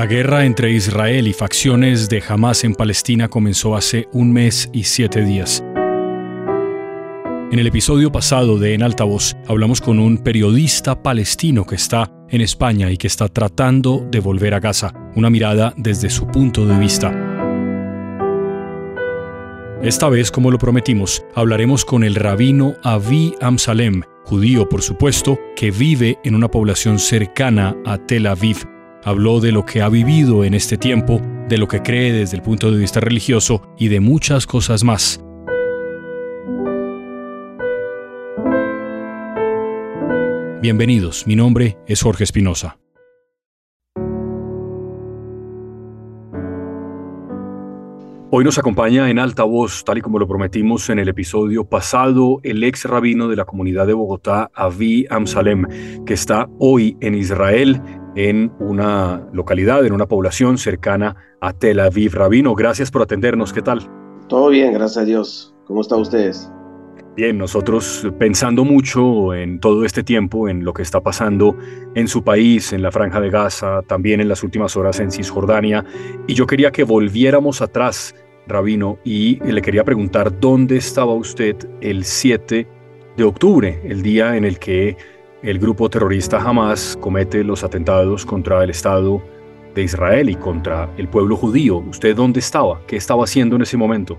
La guerra entre Israel y facciones de Hamas en Palestina comenzó hace un mes y siete días. En el episodio pasado de En Altavoz hablamos con un periodista palestino que está en España y que está tratando de volver a Gaza, una mirada desde su punto de vista. Esta vez, como lo prometimos, hablaremos con el rabino Avi Amsalem, judío por supuesto, que vive en una población cercana a Tel Aviv, Habló de lo que ha vivido en este tiempo, de lo que cree desde el punto de vista religioso y de muchas cosas más. Bienvenidos, mi nombre es Jorge Espinosa. Hoy nos acompaña en alta voz, tal y como lo prometimos en el episodio pasado, el ex rabino de la comunidad de Bogotá, Avi Amsalem, que está hoy en Israel en una localidad, en una población cercana a Tel Aviv. Rabino, gracias por atendernos. ¿Qué tal? Todo bien, gracias a Dios. ¿Cómo están ustedes? Bien, nosotros pensando mucho en todo este tiempo, en lo que está pasando en su país, en la Franja de Gaza, también en las últimas horas en Cisjordania, y yo quería que volviéramos atrás, Rabino, y le quería preguntar dónde estaba usted el 7 de octubre, el día en el que el grupo terrorista Hamas comete los atentados contra el Estado de Israel y contra el pueblo judío. ¿Usted dónde estaba? ¿Qué estaba haciendo en ese momento?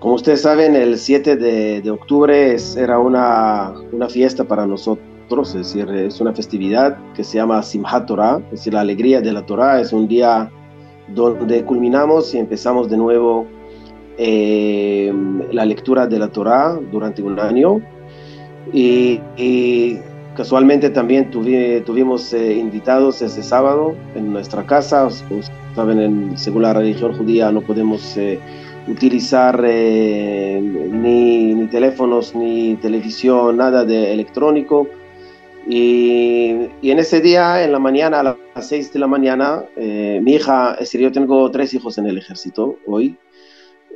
Como ustedes saben, el 7 de, octubre era una, una, fiesta para nosotros, es decir, es una festividad que se llama Simchat Torah, es decir, la alegría de la Torah, es un día donde culminamos y empezamos de nuevo eh, la lectura de la Torah durante un año. y Casualmente también tuvimos eh, invitados ese sábado en nuestra casa. Como saben, según la religión judía no podemos eh, utilizar eh, ni, teléfonos, ni televisión, nada de electrónico. Y, en ese día, en la mañana, a las 6 de la mañana, mi hija, es decir, yo tengo tres hijos en el ejército hoy.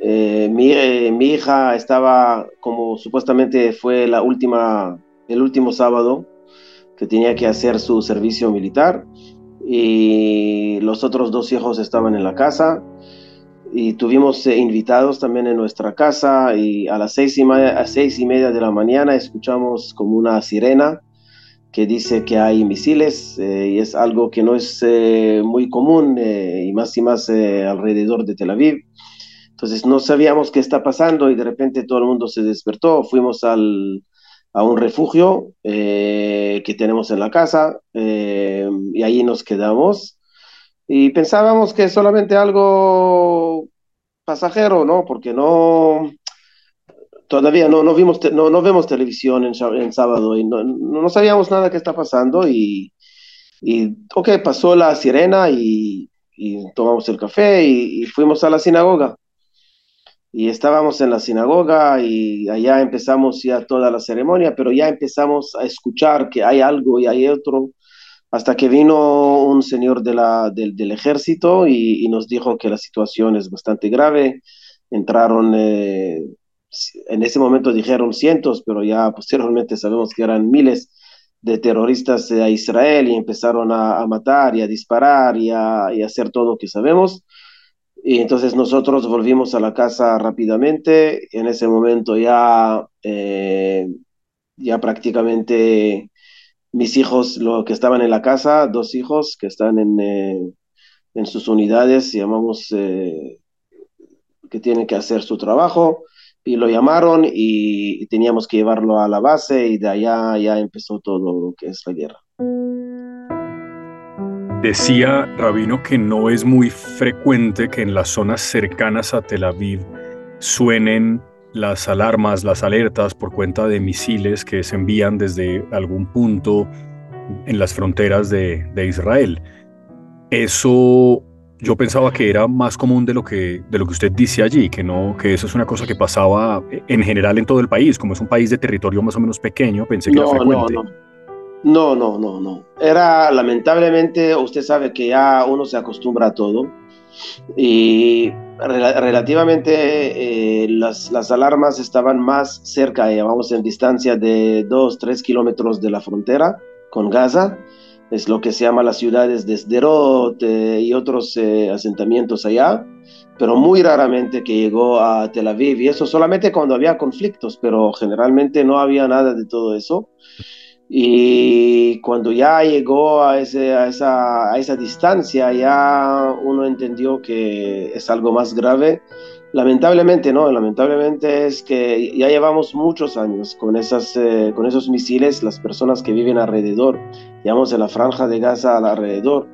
mi, mi hija estaba, como supuestamente fue la última el último sábado, que tenía que hacer su servicio militar y los otros dos hijos estaban en la casa y tuvimos eh, invitados también en nuestra casa y a las seis y, seis y media de la mañana escuchamos como una sirena que dice que hay misiles eh, y es algo que no es eh, muy común y más y más alrededor de Tel Aviv. Entonces no sabíamos qué está pasando y de repente todo el mundo se despertó, fuimos al, a un refugio eh, que tenemos en la casa eh, y ahí nos quedamos. Y pensábamos que solamente algo pasajero, ¿no? Porque no, todavía no, no, vimos, no, no vemos televisión en, en sábado y no, no, sabíamos nada que está pasando y, y ok, pasó la sirena y, y tomamos el café y, y fuimos a la sinagoga y estábamos en la sinagoga y allá empezamos ya toda la ceremonia, pero ya empezamos a escuchar que hay algo y hay otro, hasta que vino un señor de la, del, ejército y, nos dijo que la situación es bastante grave. Entraron, eh, en ese momento dijeron cientos, pero ya posteriormente sabemos que eran miles de terroristas a Israel y empezaron a, matar y a disparar y a, y a hacer todo lo que sabemos. Y entonces nosotros volvimos a la casa rápidamente. En ese momento ya, eh, ya prácticamente mis hijos, los que estaban en la casa, dos hijos que están en, eh, en sus unidades, llamamos eh, que tienen que hacer su trabajo, y lo llamaron y teníamos que llevarlo a la base y de allá ya empezó todo lo que es la guerra. Decía Rabino que no es muy frecuente que en las zonas cercanas a Tel Aviv suenen las alarmas, las alertas por cuenta de misiles que se envían desde algún punto en las fronteras de, Israel. Eso yo pensaba que era más común de lo que de lo que usted dice allí, que no, que eso es una cosa que pasaba en general en todo el país, como es un país de territorio más o menos pequeño, pensé que era frecuente. No, no. No, no, no, no. Era lamentablemente, usted sabe que ya uno se acostumbra a todo y relativamente eh, las, las, alarmas estaban más cerca, vamos en distancia de 2, 3 kilómetros de la frontera con Gaza es lo que se llama las ciudades de Sderot y otros asentamientos allá, pero muy raramente que llegó a Tel Aviv, y eso solamente cuando había conflictos, pero generalmente no había nada de todo eso. Y cuando ya llegó a, ese, a, esa, a esa distancia, ya uno entendió que es algo más grave. Lamentablemente, no, lamentablemente es que ya llevamos muchos años con, esas, eh, con esos misiles, las personas que viven alrededor, digamos en la franja de Gaza alrededor,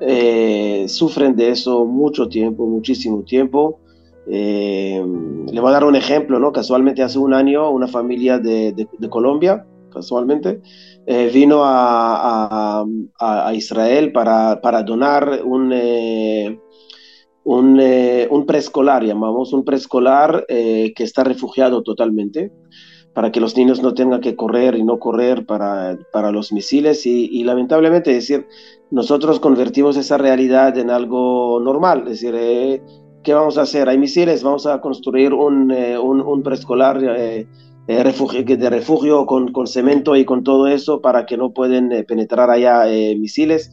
eh, sufren de eso mucho tiempo, muchísimo tiempo. Eh, le voy a dar un ejemplo, ¿no? Casualmente hace un año una familia de, de Colombia casualmente, eh, vino a, a, Israel para, para donar un, eh, un, eh, un, preescolar, llamamos un preescolar que está refugiado totalmente, para que los niños no tengan que correr y no correr para, para los misiles. Y, lamentablemente, decir, nosotros convertimos esa realidad en algo normal, decir, ¿qué vamos a hacer? Hay misiles, vamos a construir un, un preescolar eh, refugio, de refugio con, con, cemento y con todo eso para que no pueden eh, penetrar allá eh, misiles.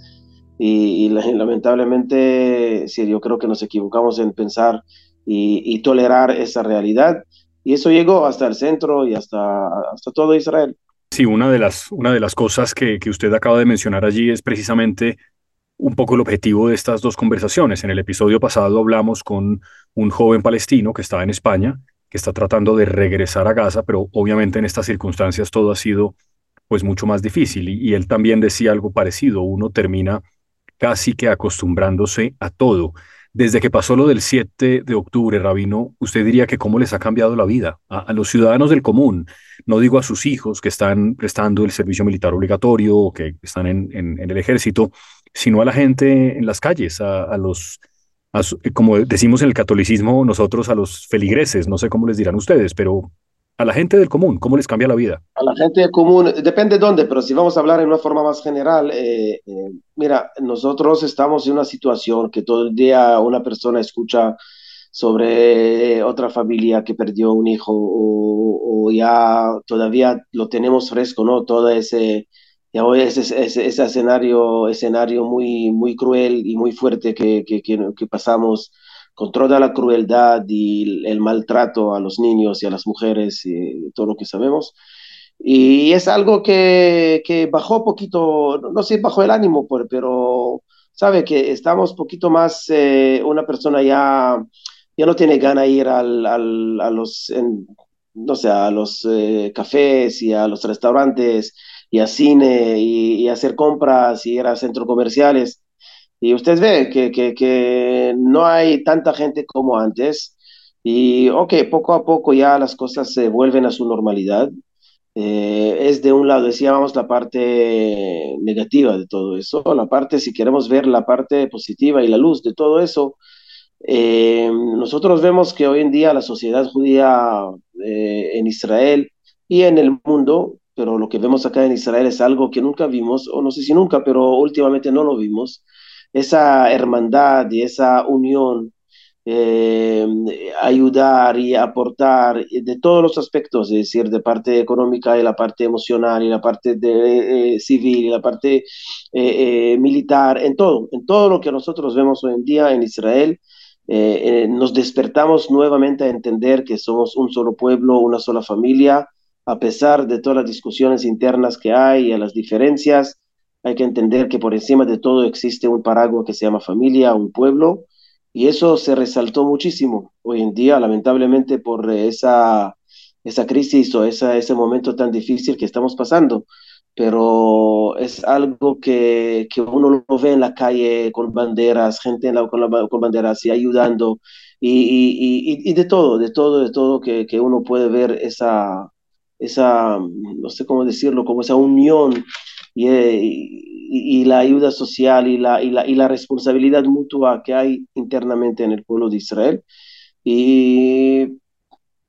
Y, lamentablemente, sí, yo creo que nos equivocamos en pensar y, tolerar esa realidad. Y eso llegó hasta el centro y hasta, hasta todo Israel. Sí, una de las, una de las cosas que, que usted acaba de mencionar allí es precisamente un poco el objetivo de estas dos conversaciones. En el episodio pasado hablamos con un joven palestino que estaba en España que está tratando de regresar a Gaza, pero obviamente en estas circunstancias todo ha sido pues mucho más difícil y, él también decía algo parecido, uno termina casi que acostumbrándose a todo. Desde que pasó lo del 7 de octubre, Rabino, usted diría que cómo les ha cambiado la vida a, los ciudadanos del común, no digo a sus hijos que están prestando el servicio militar obligatorio o que están en, en, el ejército, sino a la gente en las calles, a los como decimos en el catolicismo nosotros a los feligreses, no sé cómo les dirán ustedes, pero a la gente del común, ¿cómo les cambia la vida? A la gente del común, depende de dónde, pero si vamos a hablar en una forma más general, eh, eh, mira, nosotros estamos en una situación que todo el día una persona escucha sobre otra familia que perdió un hijo o, o ya todavía lo tenemos fresco, ¿no? Todo ese ya hoy ese, ese, ese, escenario, escenario muy, muy cruel y muy fuerte que, que, que, pasamos con toda la crueldad y el maltrato a los niños y a las mujeres y todo lo que sabemos. Y es algo que, que bajó poquito, no sé, bajó el ánimo, pero sabe que estamos poquito más, eh, una persona ya, ya no tiene gana de ir al, al, a los, no sé, a los eh, cafés y a los restaurantes y a cine y, hacer compras y ir a centros comerciales. Y usted ve que, que, que, no hay tanta gente como antes. Y ok, poco a poco ya las cosas se vuelven a su normalidad. Eh, es de un lado, decíamos, la parte negativa de todo eso. La parte, si queremos ver la parte positiva y la luz de todo eso, eh, nosotros vemos que hoy en día la sociedad judía eh, en Israel y en el mundo pero lo que vemos acá en Israel es algo que nunca vimos, o no sé si nunca, pero últimamente no lo vimos, esa hermandad y esa unión, eh, ayudar y aportar de todos los aspectos, es decir, de parte económica y la parte emocional y la parte de, eh, civil y la parte eh, militar, en todo, en todo lo que nosotros vemos hoy en día en Israel. nos despertamos nuevamente a entender que somos un solo pueblo, una sola familia, a pesar de todas las discusiones internas que hay y a las diferencias, hay que entender que por encima de todo existe un paraguas que se llama familia, un pueblo, y eso se resaltó muchísimo hoy en día, lamentablemente por esa, esa crisis o esa, ese momento tan difícil que estamos pasando. Pero es algo que, que uno lo ve en la calle con banderas, gente en la, con, con, banderas y ayudando, y, y, y, de todo, de todo, de todo, que, que uno puede ver esa, esa, no sé cómo decirlo, como esa unión eh, y, y, la ayuda social y la, y la, y la responsabilidad mutua que hay internamente en el pueblo de Israel. Y,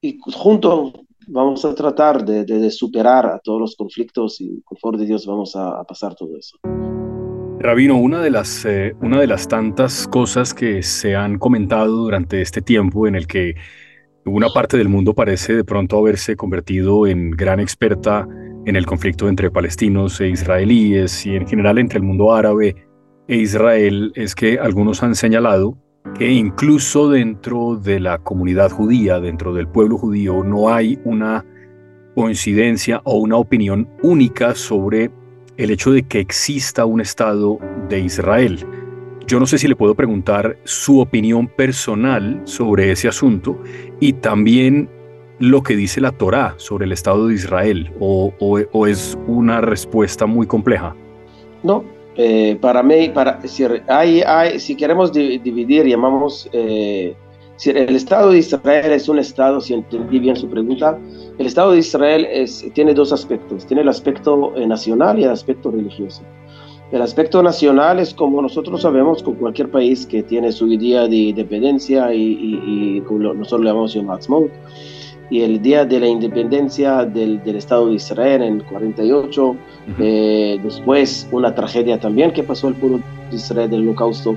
y juntos vamos a tratar de, de, superar todos los conflictos y con favor de Dios vamos a, a pasar todo eso. Rabino, una de, las, eh, una de las tantas cosas que se han comentado durante este tiempo en el que una parte del mundo parece de pronto haberse convertido en gran experta en el conflicto entre palestinos e israelíes y en general entre el mundo árabe e Israel es que algunos han señalado que incluso dentro de la comunidad judía, dentro del pueblo judío, no hay una coincidencia o una opinión única sobre el hecho de que exista un Estado de Israel. Yo no sé si le puedo preguntar su opinión personal sobre ese asunto y también lo que dice la Torá sobre el Estado de Israel, o, es una respuesta muy compleja. No, eh, para mí, para, si, si queremos dividir, llamamos, eh, si el Estado de Israel es un Estado, si entendí bien su pregunta, el Estado de Israel tiene dos aspectos, tiene el aspecto eh, nacional y el aspecto religioso. El aspecto nacional es como nosotros sabemos con cualquier país que tiene su día de independencia y, y, y nosotros le llamamos Yom Ha'atzmaut y el día de la independencia del, del Estado de Israel en 48, eh, después una tragedia también que pasó el pueblo de Israel del holocausto,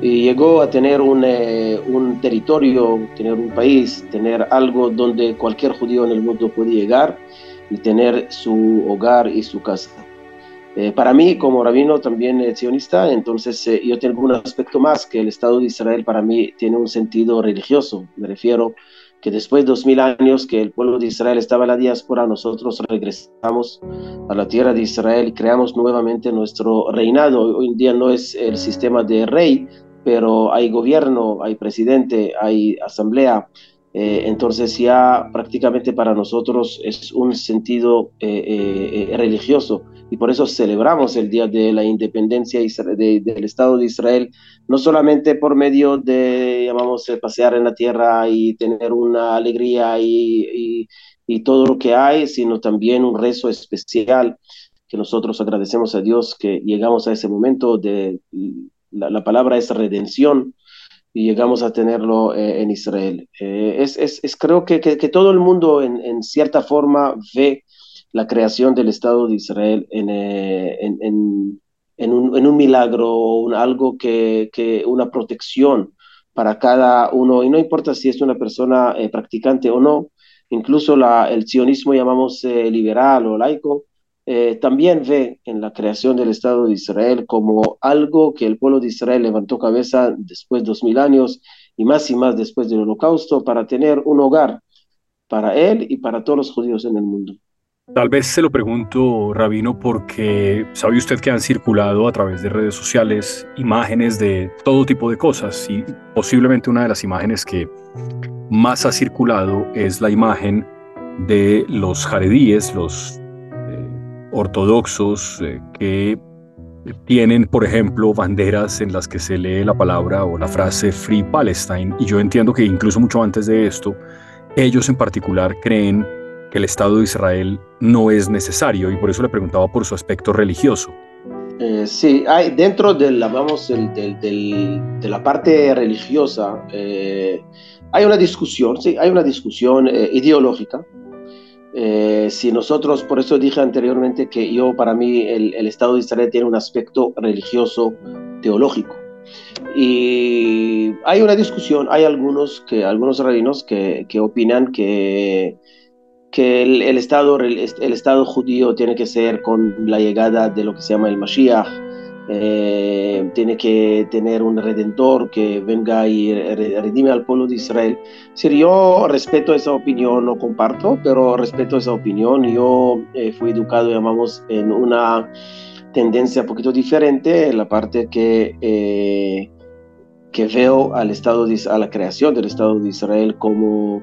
y llegó a tener un, eh, un territorio, tener un país, tener algo donde cualquier judío en el mundo puede llegar y tener su hogar y su casa. Eh, para mí, como rabino también sionista, entonces yo tengo un aspecto más que el Estado de Israel para mí tiene un sentido religioso, me refiero que después de dos mil años que el pueblo de Israel estaba en la diáspora, nosotros regresamos a la tierra de Israel y creamos nuevamente nuestro reinado. Hoy en día no es el sistema de rey, pero hay gobierno, hay presidente, hay asamblea. Eh, entonces ya prácticamente para nosotros es un sentido eh, eh, religioso. Y por eso celebramos el Día de la Independencia del Estado de Israel, no solamente por medio de, llamamos, pasear en la tierra y tener una alegría y, y, todo lo que hay, sino también un rezo especial que nosotros agradecemos a Dios que llegamos a ese momento de, la, palabra es redención, y llegamos a tenerlo eh, en Israel. Eh, es, es, es, creo que, que, que, todo el mundo en, en, cierta forma ve la creación del Estado de Israel en, eh, en, en, un, un, milagro o algo que, que, una protección para cada uno, y no importa si es una persona eh, practicante o no, incluso la, el sionismo llamamos eh, liberal o laico, eh, también ve en la creación del Estado de Israel como algo que el pueblo de Israel levantó cabeza después de dos mil años y más y más después del holocausto para tener un hogar para él y para todos los judíos en el mundo. Tal vez se lo pregunto, Rabino, porque sabe usted que han circulado a través de redes sociales imágenes de todo tipo de cosas y posiblemente una de las imágenes que más ha circulado es la imagen de los jaredíes, los ortodoxos eh, que tienen, por ejemplo, banderas en las que se lee la palabra o la frase Free Palestine. Y yo entiendo que incluso mucho antes de esto, ellos en particular creen que el Estado de Israel no es necesario y por eso le preguntaba por su aspecto religioso. Eh, sí, hay dentro de la, vamos, del, de la parte religiosa, eh, hay una discusión, sí, hay una discusión ideológica. Eh, si nosotros, por eso dije anteriormente que yo, para mí, el, Estado de Israel tiene un aspecto religioso teológico. Y hay una discusión, hay algunos, que, algunos rabinos que, que opinan que que el, el, Estado, el, el, Estado judío tiene que ser con la llegada de lo que se llama el Mashiach, eh, tiene que tener un redentor que venga y redime al pueblo de Israel. Si yo respeto esa opinión, no comparto, pero respeto esa opinión. Yo eh, fui educado, llamamos, en una tendencia un poquito diferente, en la parte que, eh, que veo al Estado de, a la creación del Estado de Israel como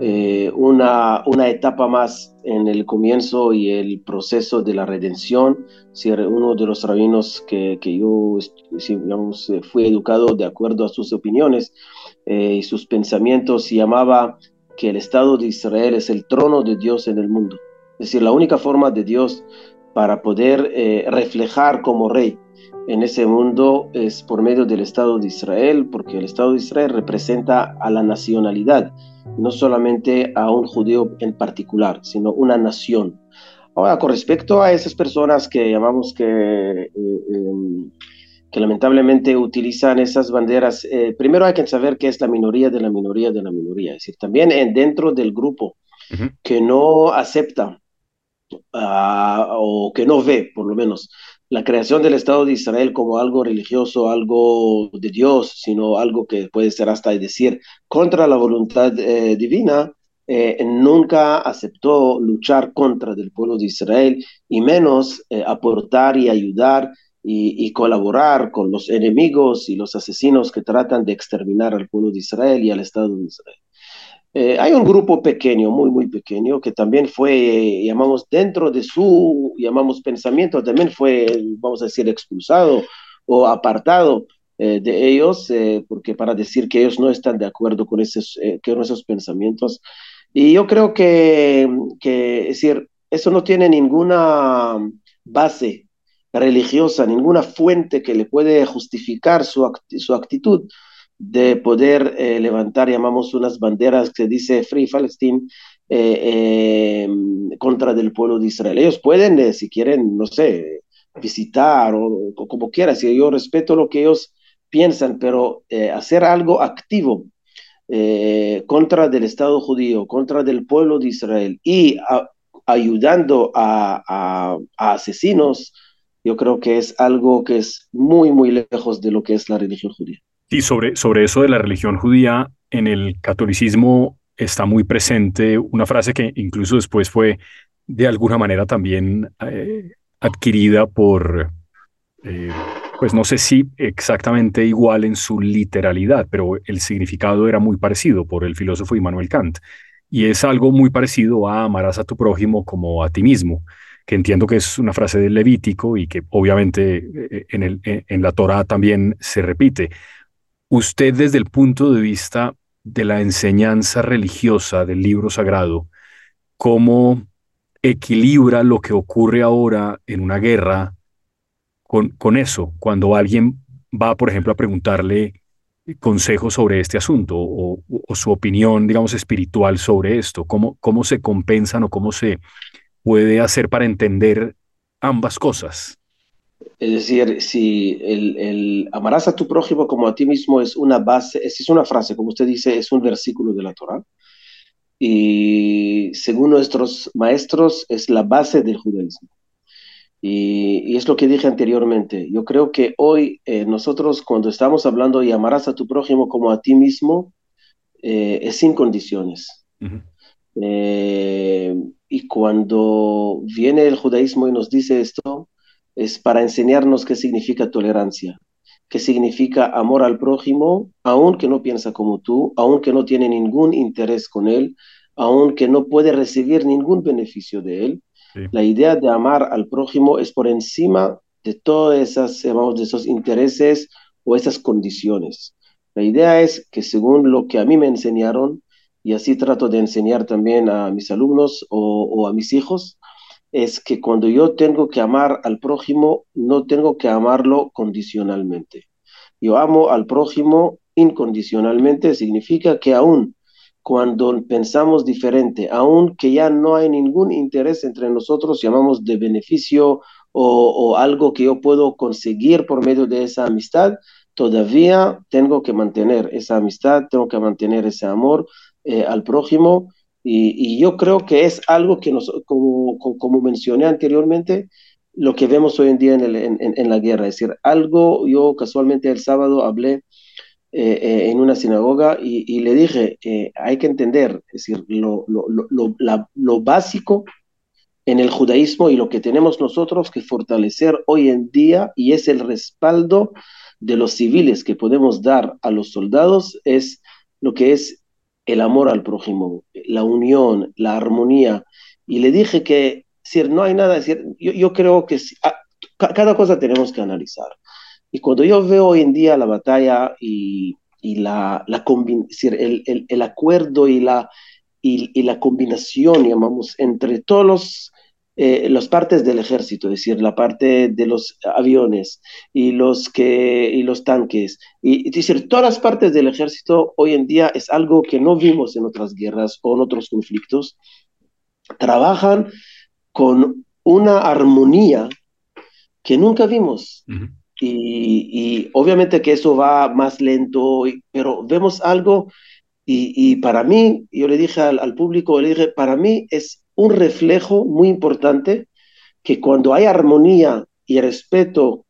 eh, una, una etapa más en el comienzo y el proceso de la redención. Si uno de los rabinos que, yo digamos, eh, fui educado de acuerdo a sus opiniones eh, y sus pensamientos, llamaba que el Estado de Israel es el trono de Dios en el mundo. Es decir, la única forma de Dios para poder reflejar como rey en ese mundo es por medio del Estado de Israel, porque el Estado de Israel representa a la nacionalidad no solamente a un judío en particular, sino una nación. Ahora, con respecto a esas personas que llamamos que, eh, em, que lamentablemente utilizan esas banderas, eh, primero hay que saber qué es la minoría de la minoría de la minoría, es decir, también en, dentro del grupo uh -huh. que no acepta ah, o que no ve, por lo menos, la creación del Estado de Israel como algo religioso, algo de Dios, sino algo que puede ser hasta decir contra la voluntad eh, divina, eh, nunca aceptó luchar contra el pueblo de Israel y menos eh, aportar y ayudar y, colaborar con los enemigos y los asesinos que tratan de exterminar al pueblo de Israel y al Estado de Israel. Eh, hay un grupo pequeño, muy, muy pequeño, que también fue, llamamos, dentro de su, llamamos, pensamiento, también fue, vamos a decir, expulsado o apartado de ellos, porque para decir que ellos no están de acuerdo con esos, con esos pensamientos, y yo creo que, que, es decir, eso no tiene ninguna base religiosa, ninguna fuente que le puede justificar su, su actitud de poder eh, levantar, llamamos unas banderas que dice Free Palestine eh, eh, contra del pueblo de Israel. Ellos pueden, si quieren, no sé, visitar o, como quieran, yo respeto lo que ellos piensan, pero hacer algo activo eh, contra del Estado judío, contra del pueblo de Israel y ayudando a, asesinos, yo creo que es algo que es muy, muy lejos de lo que es la religión judía. Y sobre, sobre eso de la religión judía, en el catolicismo está muy presente una frase que incluso después fue de alguna manera también eh, adquirida por eh, pues no sé si exactamente igual en su literalidad, pero el significado era muy parecido por el filósofo Immanuel Kant. Y es algo muy parecido a amarás a tu prójimo como a ti mismo, que entiendo que es una frase del Levítico y que obviamente eh, en, el, en la Torah también se repite. Usted desde el punto de vista de la enseñanza religiosa del libro sagrado, ¿cómo equilibra lo que ocurre ahora en una guerra con, con eso, cuando alguien va, por ejemplo, a preguntarle consejos sobre este asunto o, su opinión, digamos, espiritual sobre esto? ¿Cómo, ¿Cómo se compensan o cómo se puede hacer para entender ambas cosas? Es decir, si el, el, amarás a tu prójimo como a ti mismo es una base, es una frase, como usted dice, es un versículo de la Torah. Y según nuestros maestros, es la base del judaísmo. Y, es lo que dije anteriormente. Yo creo que hoy eh, nosotros cuando estamos hablando y amarás a tu prójimo como a ti mismo, eh, es sin condiciones. Eh, y cuando viene el judaísmo y nos dice esto, es para enseñarnos qué significa tolerancia, qué significa amor al prójimo, aun que no piensa como tú, aun que no tiene ningún interés con él, aun que no puede recibir ningún beneficio de él, la idea de amar al prójimo es por encima de todas esas, de esos intereses o esas condiciones. La idea es que según lo que a mí me enseñaron, y así trato de enseñar también a mis alumnos o, a mis hijos, es que cuando yo tengo que amar al prójimo, no tengo que amarlo condicionalmente. Yo amo al prójimo incondicionalmente, significa que aún cuando pensamos diferente, aunque ya no hay ningún interés entre nosotros, llamamos de beneficio o, algo que yo puedo conseguir por medio de esa amistad, todavía tengo que mantener esa amistad, tengo que mantener ese amor eh, al prójimo. Y, yo creo que es algo que, nos, como, como, mencioné anteriormente, lo que vemos hoy en día en, en, en, la guerra. Es decir, algo, yo casualmente el sábado hablé eh, eh, en una sinagoga y, le dije, eh, hay que entender, es decir, lo, lo, lo, lo, básico en el judaísmo y lo que tenemos nosotros que fortalecer hoy en día y es el respaldo de los civiles que podemos dar a los soldados es lo que es el amor al prójimo, la unión, la armonía. Y le dije que si no hay nada, decir, yo, yo creo que ah, cada cosa tenemos que analizar. Y cuando yo veo hoy en día la batalla y, y la, la el, acuerdo y la, y, la combinación, llamamos, entre todos los, eh, las partes del ejército, es decir, la parte de los aviones y los, que, y los tanques, y, es decir, todas las partes del ejército hoy en día es algo que no vimos en otras guerras o en otros conflictos, trabajan con una armonía que nunca vimos. Y, obviamente que eso va más lento, pero vemos algo y, para mí, yo le dije al, público, le dije, para mí es un reflejo muy importante que cuando hay armonía y respeto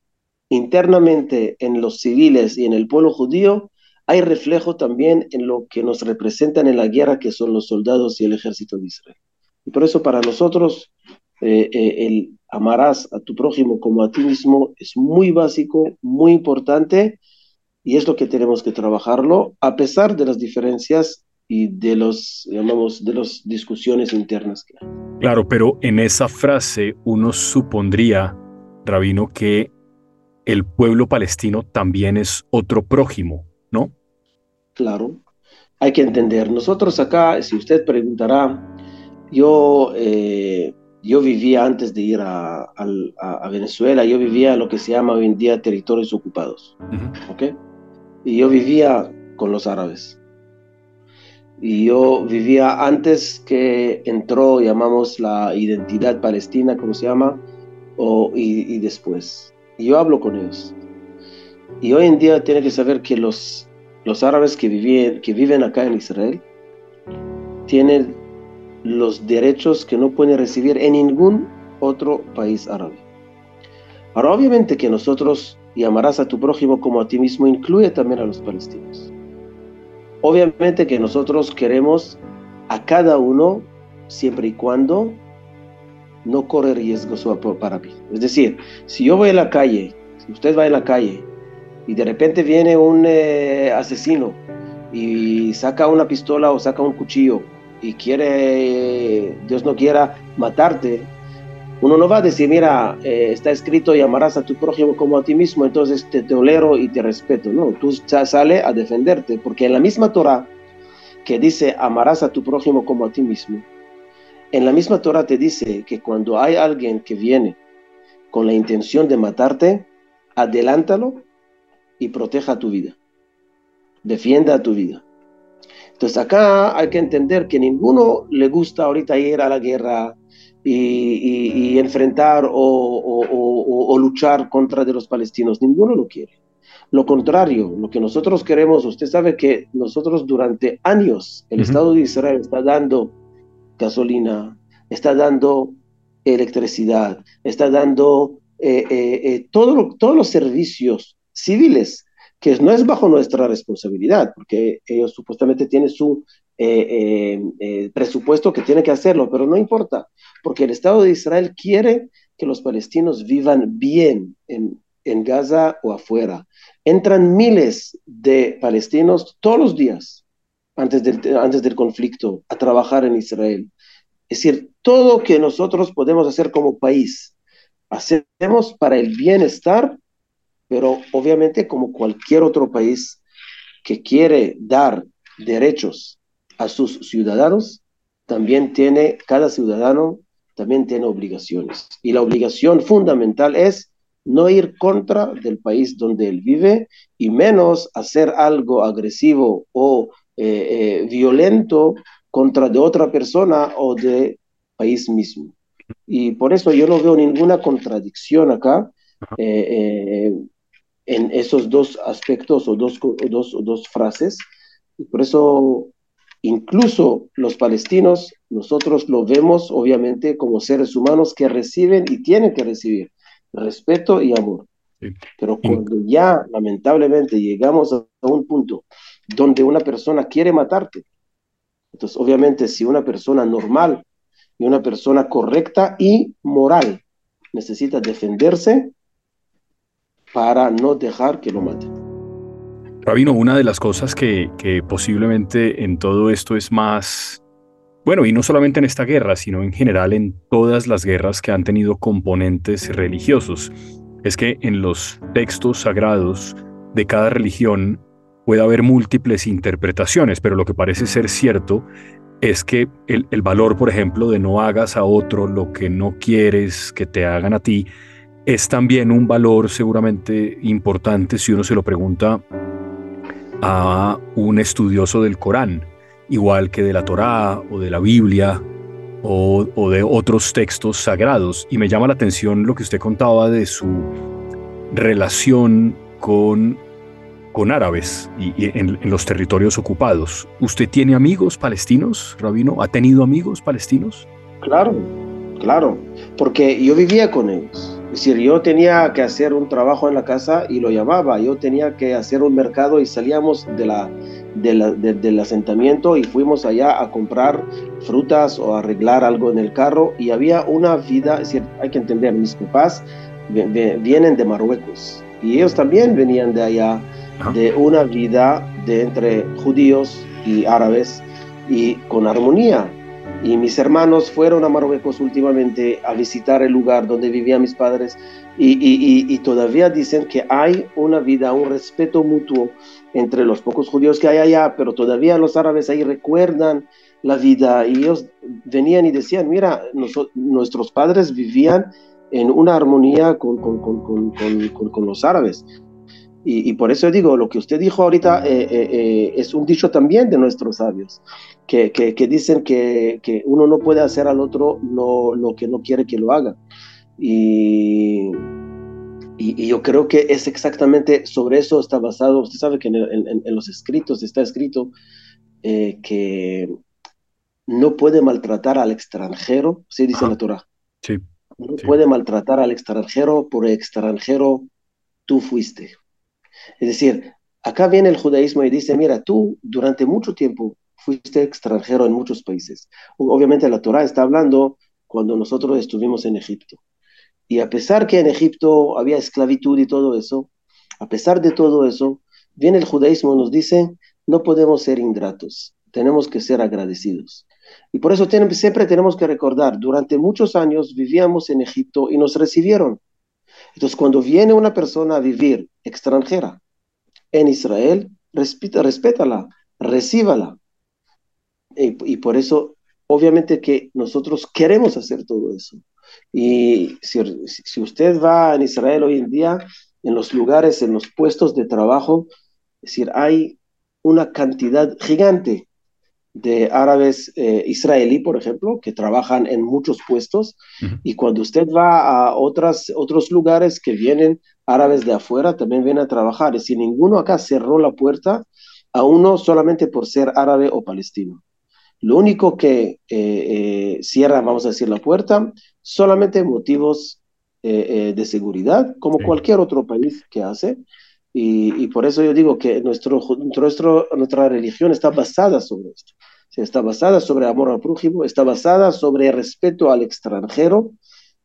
internamente en los civiles y en el pueblo judío, hay reflejo también en lo que nos representan en la guerra, que son los soldados y el ejército de Israel. Y por eso para nosotros eh, eh, el amarás a tu prójimo como a ti mismo es muy básico, muy importante, y es lo que tenemos que trabajarlo, a pesar de las diferencias y de los, llamamos, de las discusiones internas que hay. Claro, pero en esa frase uno supondría, Rabino, que el pueblo palestino también es otro prójimo, ¿no? Claro, hay que entender. Nosotros acá, si usted preguntará, yo, eh, yo vivía antes de ir a, a, Venezuela, yo vivía lo que se llama hoy en día territorios ocupados, ¿ok? Y yo vivía con los árabes. Y yo vivía antes que entró, llamamos la identidad palestina, como se llama, o, y, después. Y yo hablo con ellos. Y hoy en día tiene que saber que los, los árabes que, viven, que viven acá en Israel tienen los derechos que no pueden recibir en ningún otro país árabe. Ahora, obviamente que nosotros, y amarás a tu prójimo como a ti mismo, incluye también a los palestinos. Obviamente que nosotros queremos a cada uno siempre y cuando no corre riesgo para mí. Es decir, si yo voy a la calle, si usted va en la calle y de repente viene un eh, asesino y saca una pistola o saca un cuchillo y quiere, Dios no quiera, matarte, uno no va a decir, mira, eh, está escrito y amarás a tu prójimo como a ti mismo, entonces te tolero y te respeto. No, tú sales a defenderte, porque en la misma Torah que dice amarás a tu prójimo como a ti mismo, en la misma Torah te dice que cuando hay alguien que viene con la intención de matarte, adelántalo y proteja tu vida. Defienda tu vida. Entonces acá hay que entender que ninguno le gusta ahorita ir a la guerra y, enfrentar o, luchar contra de los palestinos. Ninguno lo quiere. Lo contrario, lo que nosotros queremos, usted sabe que nosotros durante años el Estado de Israel está dando gasolina, está dando electricidad, está dando eh, eh, eh, todos los servicios civiles que no es bajo nuestra responsabilidad, porque ellos supuestamente tienen su eh, eh, eh, presupuesto que tiene que hacerlo, pero no importa, porque el Estado de Israel quiere que los palestinos vivan bien en, en Gaza o afuera. Entran miles de palestinos todos los días antes del, antes del conflicto a trabajar en Israel. Es decir, todo que nosotros podemos hacer como país, hacemos para el bienestar pero obviamente como cualquier otro país que quiere dar derechos a sus ciudadanos, también tiene, cada ciudadano también tiene obligaciones. Y la obligación fundamental es no ir contra del país donde él vive y menos hacer algo agresivo o eh, eh, violento contra de otra persona o de país mismo. Y por eso yo no veo ninguna contradicción acá. Eh, en esos dos aspectos o dos, dos, dos frases. Y por eso, incluso los palestinos, nosotros lo vemos obviamente como seres humanos que reciben y tienen que recibir respeto y amor. Pero cuando ya lamentablemente llegamos a un punto donde una persona quiere matarte, entonces obviamente si una persona normal y una persona correcta y moral necesita defenderse, para no dejar que lo maten. Rabino, una de las cosas que, posiblemente en todo esto es más, bueno, y no solamente en esta guerra, sino en general en todas las guerras que han tenido componentes religiosos, es que en los textos sagrados de cada religión puede haber múltiples interpretaciones, pero lo que parece ser cierto es que el, valor, por ejemplo, de no hagas a otro lo que no quieres que te hagan a ti, es también un valor seguramente importante si uno se lo pregunta a un estudioso del Corán, igual que de la Torá o de la Biblia o, de otros textos sagrados. Y me llama la atención lo que usted contaba de su relación con, con árabes y, en, en, los territorios ocupados. ¿Usted tiene amigos palestinos, Rabino? ¿Ha tenido amigos palestinos? Claro, claro, porque yo vivía con ellos. Es decir, yo tenía que hacer un trabajo en la casa y lo llamaba, yo tenía que hacer un mercado y salíamos de la, del asentamiento y fuimos allá a comprar frutas o arreglar algo en el carro y había una vida, es decir, hay que entender, mis papás vienen de Marruecos y ellos también venían de allá, de una vida de entre judíos y árabes y con armonía y mis hermanos fueron a Marruecos últimamente a visitar el lugar donde vivían mis padres y, todavía dicen que hay una vida, un respeto mutuo entre los pocos judíos que hay allá, pero todavía los árabes ahí recuerdan la vida y ellos venían y decían, mira, nuestros padres vivían en una armonía con, los árabes. Y, por eso digo, lo que usted dijo ahorita eh, eh, eh, es un dicho también de nuestros sabios, que, que, dicen que, que, uno no puede hacer al otro no, lo que no quiere que lo haga. Y, y, yo creo que es exactamente sobre eso está basado. Usted sabe que en, en, los escritos está escrito que no puede maltratar al extranjero, así dice la Torah. Sí, no puede maltratar al extranjero, por extranjero tú fuiste. Es decir, acá viene el judaísmo y dice, mira, tú durante mucho tiempo fuiste extranjero en muchos países. Obviamente la Torah está hablando cuando nosotros estuvimos en Egipto. Y a pesar que en Egipto había esclavitud y todo eso, a pesar de todo eso, viene el judaísmo y nos dice, no podemos ser ingratos, tenemos que ser agradecidos. Y por eso siempre tenemos que recordar, durante muchos años vivíamos en Egipto y nos recibieron. Entonces, cuando viene una persona a vivir extranjera en Israel, respeta, respétala, recíbala. Y, por eso, obviamente que nosotros queremos hacer todo eso. Y si, si usted va en Israel hoy en día, en los lugares, en los puestos de trabajo, es decir, hay una cantidad gigante de árabes eh, israelí, por ejemplo, que trabajan en muchos puestos. Y cuando usted va a otras, otros lugares que vienen árabes de afuera, también vienen a trabajar. Y si ninguno acá cerró la puerta a uno solamente por ser árabe o palestino. Lo único que eh, eh, cierra, vamos a decir, la puerta, solamente motivos de seguridad, como cualquier otro país que hace. Y, por eso yo digo que nuestro, nuestro, nuestra religión está basada sobre esto. Está basada sobre amor al prójimo, está basada sobre respeto al extranjero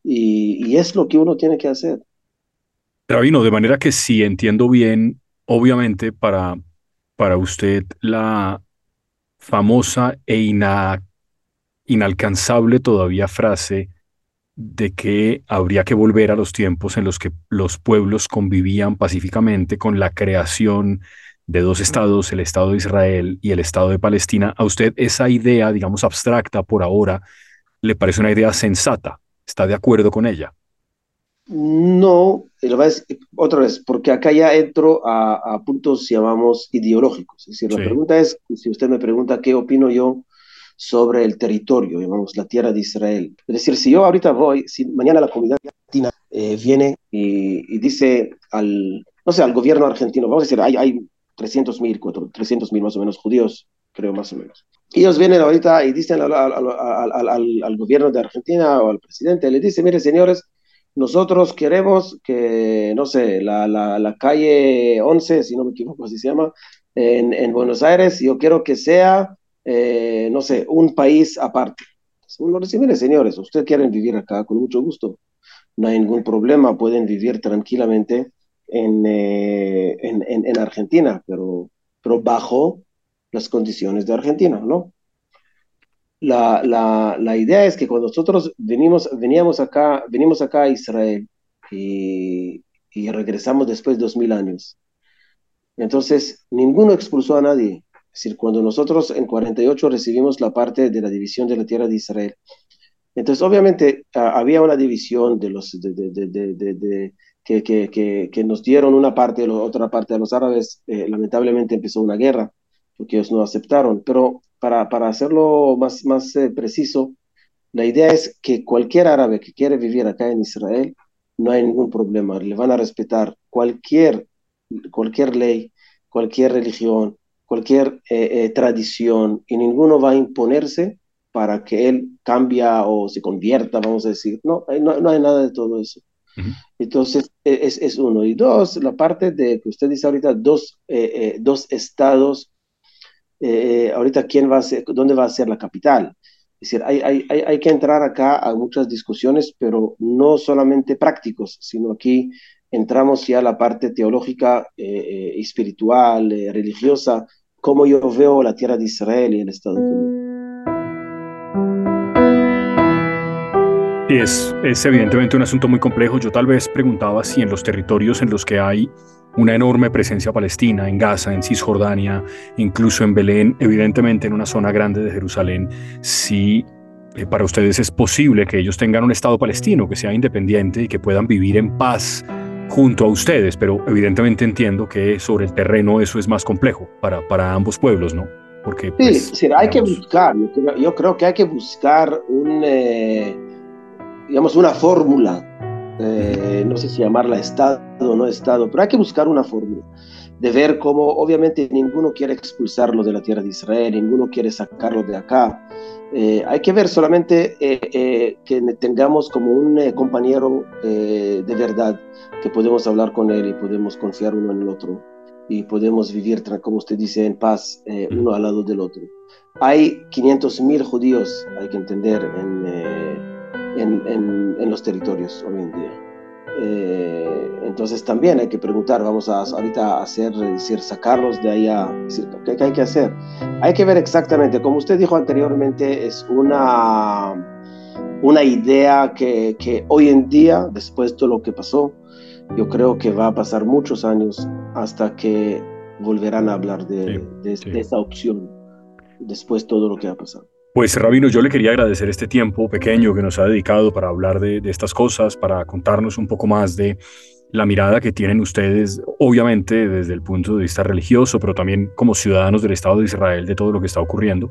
y, es lo que uno tiene que hacer. Rabino, de manera que si entiendo bien, obviamente para, para usted la famosa e inalcanzable todavía frase de que habría que volver a los tiempos en los que los pueblos convivían pacíficamente con la creación de dos estados, el Estado de Israel y el Estado de Palestina. ¿A usted esa idea, digamos, abstracta por ahora, le parece una idea sensata? ¿Está de acuerdo con ella? No, otra vez, porque acá ya entro a, puntos, llamamos, ideológicos. Es decir, la pregunta es, si usted me pregunta qué opino yo sobre el territorio, digamos, la tierra de Israel. Es decir, si yo ahorita voy, si mañana la comunidad argentina eh, viene y, dice al, no sé, al gobierno argentino, vamos a decir, hay, hay 300 mil, 300 mil más o menos judíos, creo más o menos. Ellos vienen ahorita y dicen al, al, gobierno de Argentina o al presidente, le dicen, mire señores, nosotros queremos que, no sé, la, la, la, calle 11, si no me equivoco, así se llama, en, en Buenos Aires, yo quiero que sea eh, no sé, un país aparte. Uno dice, mire, señores, ustedes quieren vivir acá con mucho gusto, no hay ningún problema, pueden vivir tranquilamente en, eh, en, en, Argentina, pero, pero bajo las condiciones de Argentina, ¿no? La, la, la, idea es que cuando nosotros venimos, veníamos acá, venimos acá a Israel y, y regresamos después de dos mil años, entonces ninguno expulsó a nadie, es decir, cuando nosotros en 48 recibimos la parte de la división de la tierra de Israel, entonces obviamente ah, había una división de los de, de, que, que, que, nos dieron una parte, la otra parte a los árabes, eh, lamentablemente empezó una guerra, porque ellos no aceptaron, pero para, para hacerlo más, más eh, preciso, la idea es que cualquier árabe que quiere vivir acá en Israel, no hay ningún problema, le van a respetar cualquier, cualquier ley, cualquier religión, cualquier eh, eh, tradición y ninguno va a imponerse para que él cambia o se convierta, vamos a decir. No, no, no hay nada de todo eso. Entonces, es, es, uno. Y dos, la parte de que usted dice ahorita, dos, eh, eh, dos estados, eh, ahorita, ¿quién va a ser, dónde va a ser la capital? Es decir, hay, hay, hay, que entrar acá a muchas discusiones, pero no solamente prácticos, sino aquí entramos ya a la parte teológica, espiritual, religiosa, cómo yo veo la tierra de Israel y el Estado de Es, es evidentemente un asunto muy complejo. Yo tal vez preguntaba si en los territorios en los que hay una enorme presencia palestina, en Gaza, en Cisjordania, incluso en Belén, evidentemente en una zona grande de Jerusalén, si eh, para ustedes es posible que ellos tengan un Estado palestino que sea independiente y que puedan vivir en paz junto a ustedes, pero evidentemente entiendo que sobre el terreno eso es más complejo para, para ambos pueblos, ¿no? Porque, sí, pues, hay que buscar, yo creo, que hay que buscar un... Eh, digamos, una fórmula, eh, no sé si llamarla Estado o no Estado, pero hay que buscar una fórmula de ver cómo, obviamente, ninguno quiere expulsarlo de la tierra de Israel, ninguno quiere sacarlo de acá. Eh, hay que ver solamente eh, que tengamos como un compañero de verdad, que podemos hablar con él y podemos confiar uno en el otro y podemos vivir, como usted dice, en paz uno al lado del otro. Hay 500 mil judíos, hay que entender, en en, en, los territorios hoy en día. Eh, entonces también hay que preguntar, vamos a ahorita hacer, decir, sacarlos de ahí a decir, ¿qué, hay que hacer? Hay que ver exactamente, como usted dijo anteriormente, es una, una idea que, que hoy en día, después de todo lo que pasó, yo creo que va a pasar muchos años hasta que volverán a hablar de, de, de esa opción, después de todo lo que ha pasado. Pues Rabino, yo le quería agradecer este tiempo pequeño que nos ha dedicado para hablar de, estas cosas, para contarnos un poco más de la mirada que tienen ustedes, obviamente desde el punto de vista religioso, pero también como ciudadanos del Estado de Israel, de todo lo que está ocurriendo.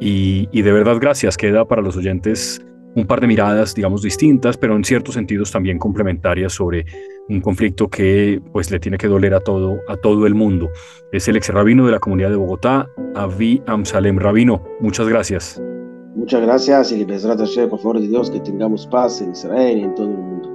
Y, de verdad, gracias. Queda para los oyentes un par de miradas, digamos, distintas, pero en ciertos sentidos también complementarias sobre un conflicto que pues le tiene que doler a todo, a todo el mundo. Es el ex rabino de la comunidad de Bogotá, Avi Amsalem Rabino. Muchas gracias. Muchas gracias y por favor de Dios que tengamos paz en Israel y en todo el mundo.